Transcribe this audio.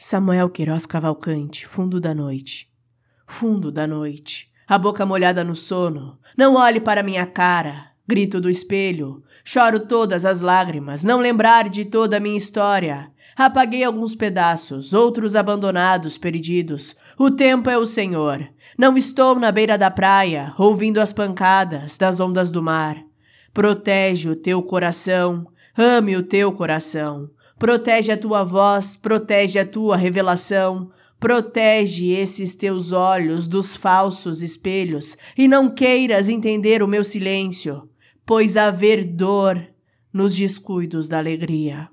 Samuel Queiroz Cavalcante, fundo da noite. Fundo da noite. A boca molhada no sono. Não olhe para minha cara. Grito do espelho. Choro todas as lágrimas. Não lembrar de toda a minha história. Apaguei alguns pedaços, outros abandonados, perdidos. O tempo é o Senhor. Não estou na beira da praia, ouvindo as pancadas das ondas do mar. Protege o teu coração. Ame o teu coração. Protege a tua voz, protege a tua revelação, protege esses teus olhos dos falsos espelhos, e não queiras entender o meu silêncio, pois haver dor nos descuidos da alegria.